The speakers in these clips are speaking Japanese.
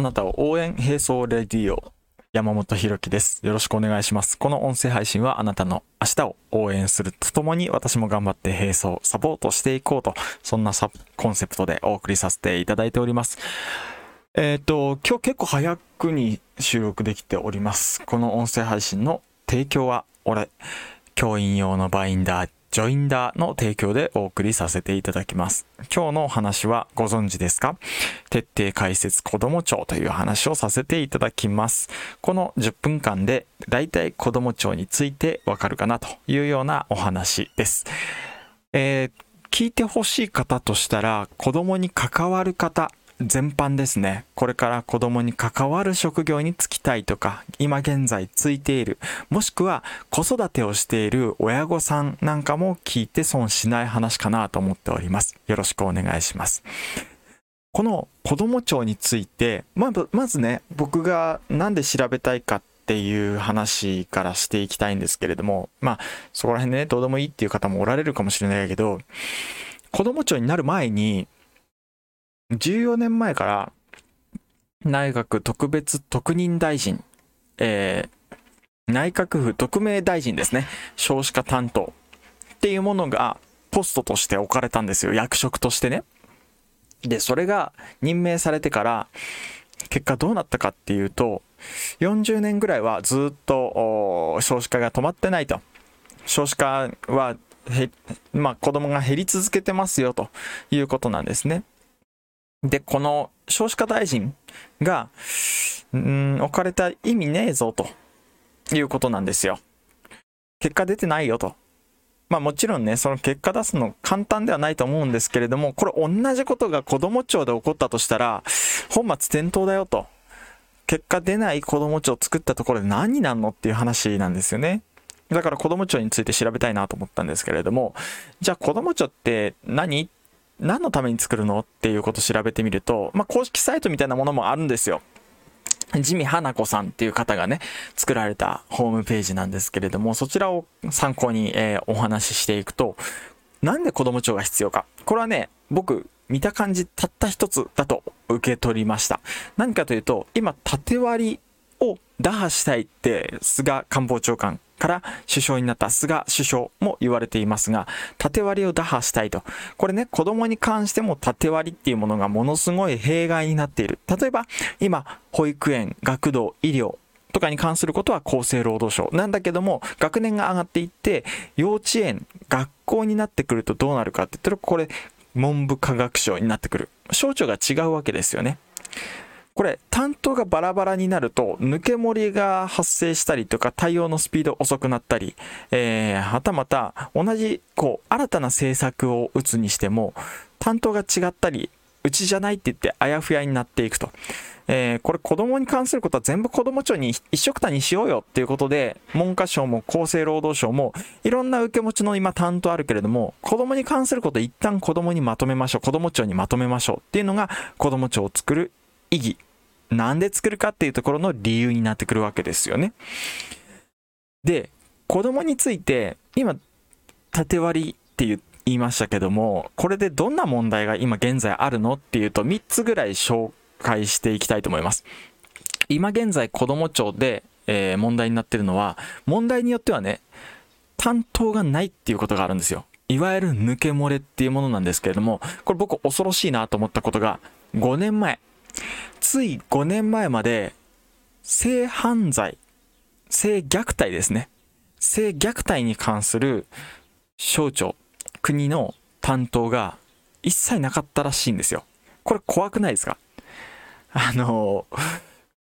あなたを応援並走レディオ山本博樹です。よろしくお願いします。この音声配信はあなたの明日を応援するとともに私も頑張って並走、サポートしていこうと、そんなコンセプトでお送りさせていただいております。えっ、と、今日結構早くに収録できております。この音声配信の提供は俺、教員用のバインダー、ジョインダーの提供でお送りさせていただきます。今日のお話はご存知ですか？徹底解説子ども庁という話をさせていただきます。この10分間でだいたい子ども庁についてわかるかなというようなお話です。えー聞いてほしい方としたら子供に関わる方全般ですね。これから子供に関わる職業に就きたいとか、今現在ついている、もしくは子育てをしている親御さんなんかも聞いて損しない話かなと思っております。よろしくお願いします。この子供庁について、まずまずね、僕がなんで調べたいかっていう話からしていきたいんですけれども、まあ、そこら辺でね、どうでもいいっていう方もおられるかもしれないけど、子供庁になる前に、14年前から内閣特別特任大臣、えー内閣府特命大臣ですね、少子化担当っていうものがポストとして置かれたんですよ、役職としてね。で、それが任命されてから、結果どうなったかっていうと、40年ぐらいはずっと少子化が止まってないと。少子化は、まあ、子供が減り続けてますよということなんですね。で、この少子化大臣が、うん、置かれた意味ねえぞということなんですよ。結果出てないよと。まあもちろんね、その結果出すの簡単ではないと思うんですけれども、これ同じことが子供庁で起こったとしたら、本末転倒だよと。結果出ない子供庁を作ったところで何になるのっていう話なんですよね。だから子供庁について調べたいなと思ったんですけれども、じゃあ子供庁って何？何のために作るのっていうことを調べてみると、まあ、公式サイトみたいなものもあるんですよ。ジミ花子さんっていう方がね、作られたホームページなんですけれども、そちらを参考に、えーお話ししていくと、なんで子供庁が必要か。これはね、僕、見た感じたった一つだと受け取りました。何かというと、今、縦割りを打破したいって、菅官房長官から首相になった菅首相も言われていますが、縦割りを打破したいと。これね、子供に関しても縦割りっていうものがものすごい弊害になっている。例えば、今、保育園、学童、医療、とかに関することは厚生労働省なんだけども学年が上がっていって幼稚園学校になってくるとどうなるかって言ったらこれ文部科学省になってくる省庁が違うわけですよねこれ担当がバラバラになると抜け漏れが発生したりとか対応のスピード遅くなったり、えー、はたまた同じこう新たな政策を打つにしても担当が違ったりうちじゃないって言ってあやふやになっていくと。えーこれ子供に関することは全部子供庁に一緒くたにしようよっていうことで、文科省も厚生労働省もいろんな受け持ちの今担当あるけれども、子供に関すること一旦子供にまとめましょう、子供庁にまとめましょうっていうのが子供庁を作る意義。なんで作るかっていうところの理由になってくるわけですよね。で、子供について、今、縦割りって言いましたけども、これでどんな問題が今現在あるのっていうと、3つぐらい紹介していきたいと思います。今現在子供庁で、えー問題になってるのは、問題によってはね、担当がないっていうことがあるんですよ。いわゆる抜け漏れっていうものなんですけれども、これ僕恐ろしいなと思ったことが、5年前、つい5年前まで、性犯罪、性虐待ですね。性虐待に関する省庁、国の担当が一切なかったらしいんですよ。これ怖くないですか？あの、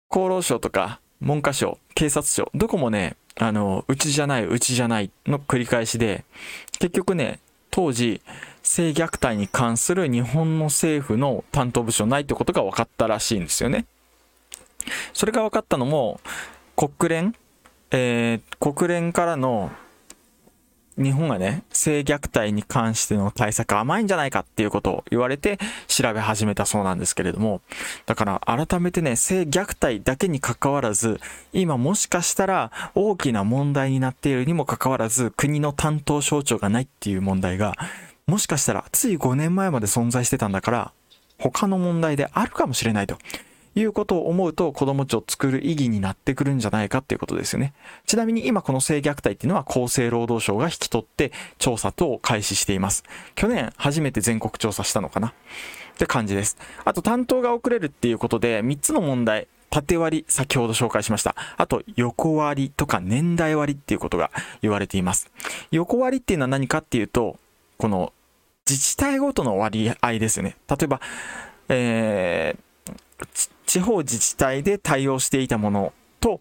厚労省とか文科省、警察庁、どこもね、あの、うちじゃない、うちじゃないの繰り返しで、結局ね、当時、性虐待に関する日本の政府の担当部署ないってことが分かったらしいんですよね。それが分かったのも、国連、えー国連からの日本がね、性虐待に関しての対策甘いんじゃないかっていうことを言われて調べ始めたそうなんですけれども、だから改めてね、性虐待だけに関わらず、今もしかしたら大きな問題になっているにもかかわらず、国の担当省庁がないっていう問題が、もしかしたらつい5年前まで存在してたんだから、他の問題であるかもしれないということを思うと子供庁を作る意義になってくるんじゃないかっていうことですよね。ちなみに今この性虐待っていうのは厚生労働省が引き取って調査等を開始しています。去年初めて全国調査したのかなって感じです。あと担当が遅れるっていうことで3つの問題、縦割り、先ほど紹介しました。あと、横割りとか年代割りっていうことが言われています。横割りっていうのは何かっていうと、この自治体ごとの割合ですよね。例えば、えー、地方自治体で対応していたものと、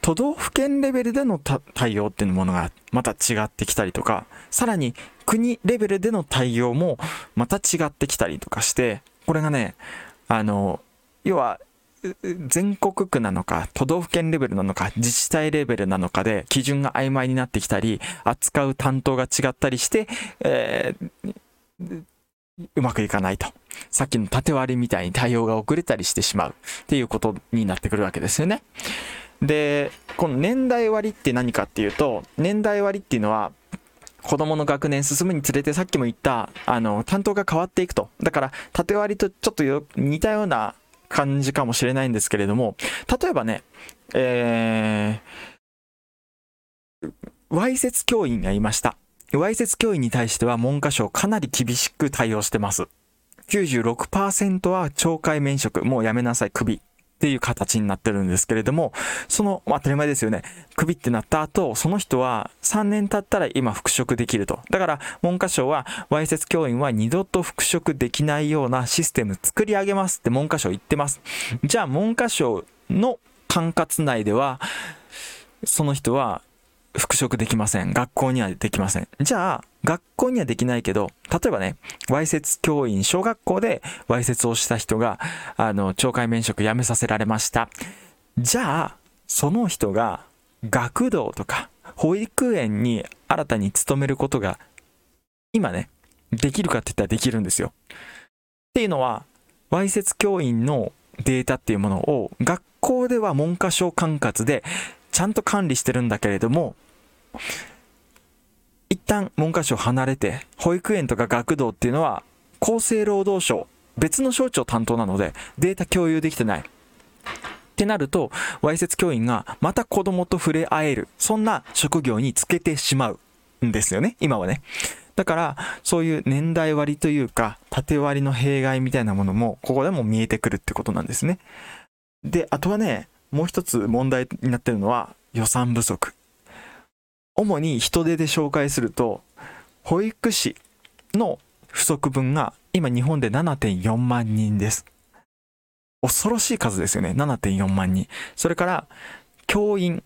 都道府県レベルでの対応っていうものがまた違ってきたりとか、さらに国レベルでの対応もまた違ってきたりとかして、これがね、あの、要は全国区なのか、都道府県レベルなのか、自治体レベルなのかで基準が曖昧になってきたり、扱う担当が違ったりして、えー、うまくいかないと。さっきの縦割りみたいに対応が遅れたりしてしまうっていうことになってくるわけですよね。で、この年代割って何かっていうと、年代割っていうのは、子供の学年進むにつれてさっきも言った、あの、担当が変わっていくと。だから、縦割りとちょっと似たような感じかもしれないんですけれども、例えばね、えー、わいせつ教員がいました。わいせつ教員に対しては文科省かなり厳しく対応してます。96%は懲戒免職、もうやめなさい、首。っていう形になってるんですけれども、その、当たり前ですよね。首ってなった後、その人は3年経ったら今復職できると。だから、文科省は、わいせつ教員は二度と復職できないようなシステム作り上げますって文科省言ってます。じゃあ、文科省の管轄内では、その人は職できません。学校にはできません。じゃあ、学校にはできないけど、例えばね、わいせつ教員、小学校でわいせつをした人が、あの、懲戒免職辞めさせられました。じゃあ、その人が学童とか保育園に新たに勤めることが、今ね、できるかって言ったらできるんですよ。っていうのは、わいせつ教員のデータっていうものを学校では文科省管轄でちゃんと管理してるんだけれども、一旦文科省離れて、保育園とか学童っていうのは、厚生労働省、別の省庁担当なので、データ共有できてない。ってなると、わいせつ教員がまた子供と触れ合える、そんな職業につけてしまうんですよね、今はね。だから、そういう年代割というか、縦割りの弊害みたいなものも、ここでも見えてくるってことなんですね。で、あとはね、もう一つ問題になってるのは予算不足。主に人手で紹介すると、保育士の不足分が今日本で7.4万人です。恐ろしい数ですよね。7.4万人。それから、教員、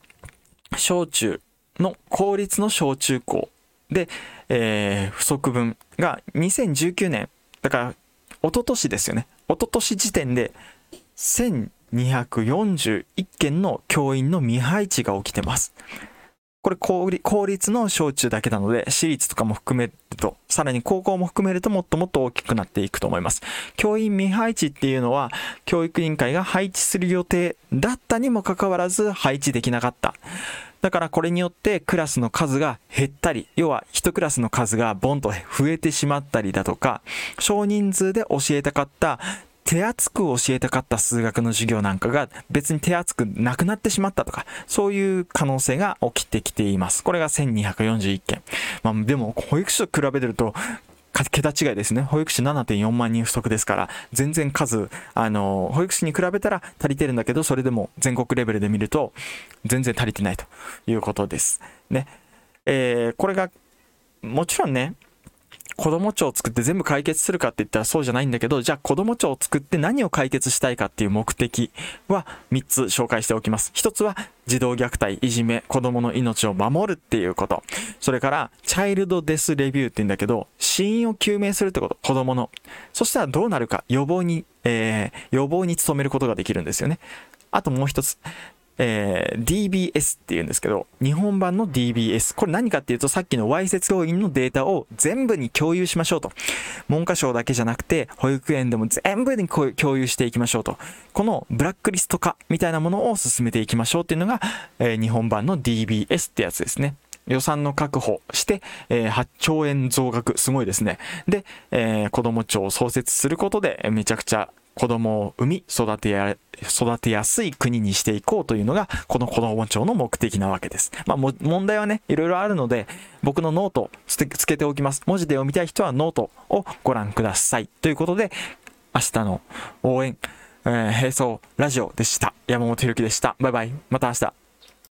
小中の公立の小中高で、えー、不足分が2019年、だから、一昨年ですよね。一昨年時点で1241件の教員の未配置が起きてます。これ公立の小中だけなので、私立とかも含めると、さらに高校も含めるともっともっと大きくなっていくと思います。教員未配置っていうのは、教育委員会が配置する予定だったにもかかわらず配置できなかった。だからこれによってクラスの数が減ったり、要は1クラスの数がボンと増えてしまったりだとか、少人数で教えたかった手厚く教えたかった数学の授業なんかが別に手厚くなくなってしまったとか、そういう可能性が起きてきています。これが1241件。まあでも保育士と比べてると、桁違いですね。保育士7.4万人不足ですから、全然数、あの、保育士に比べたら足りてるんだけど、それでも全国レベルで見ると、全然足りてないということです。ね。えー、これが、もちろんね、子供庁を作って全部解決するかって言ったらそうじゃないんだけど、じゃあ子供庁を作って何を解決したいかっていう目的は3つ紹介しておきます。1つは児童虐待、いじめ、子供の命を守るっていうこと。それから、チャイルドデスレビューって言うんだけど、死因を究明するってこと。子供の。そしたらどうなるか、予防に、えー、予防に努めることができるんですよね。あともう一つ、えー、DBS って言うんですけど、日本版の DBS。これ何かっていうと、さっきのわいせつ教員のデータを全部に共有しましょうと。文科省だけじゃなくて、保育園でも全部に共有していきましょうと。このブラックリスト化みたいなものを進めていきましょうっていうのが、えー、日本版の DBS ってやつですね。予算の確保して、え、8兆円増額、すごいですね。で、えー、子供庁を創設することで、めちゃくちゃ子供を産み育てや育てやすい国にしていこうというのがこの子供庁の目的なわけです。まあ、問題はねいろいろあるので僕のノートつけておきます。文字で読みたい人はノートをご覧ください。ということで明日の応援、えー、並走ラジオでした。山本ひろきでした。バイバイ。また明日。